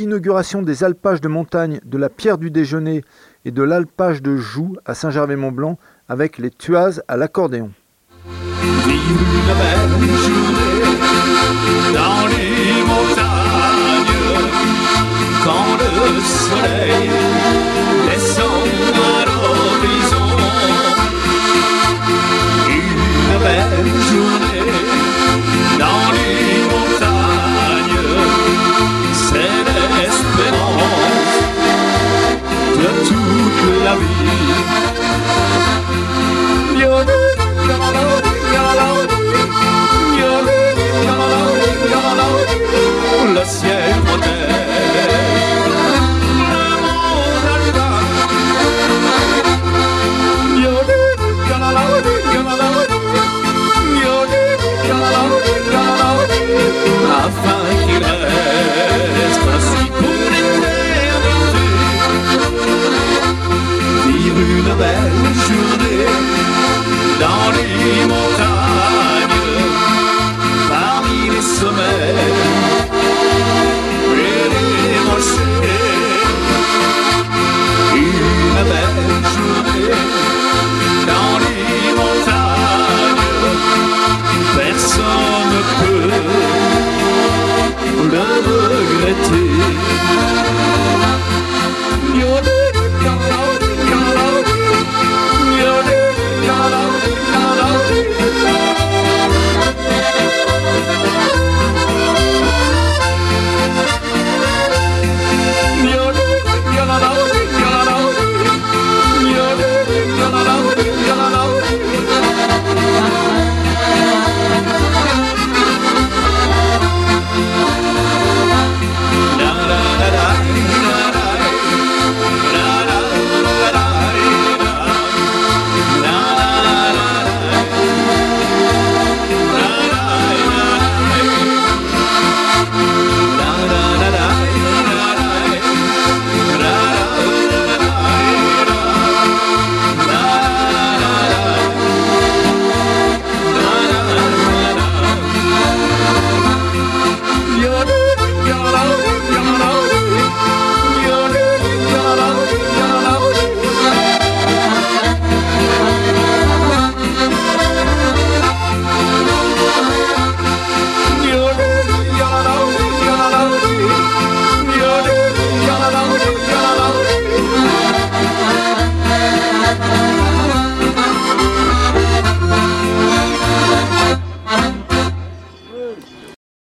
inauguration des alpages de montagne de la Pierre du Déjeuner et de l'alpage de Joux à Saint-Gervais-Mont-Blanc avec les tuases à l'accordéon. La vie.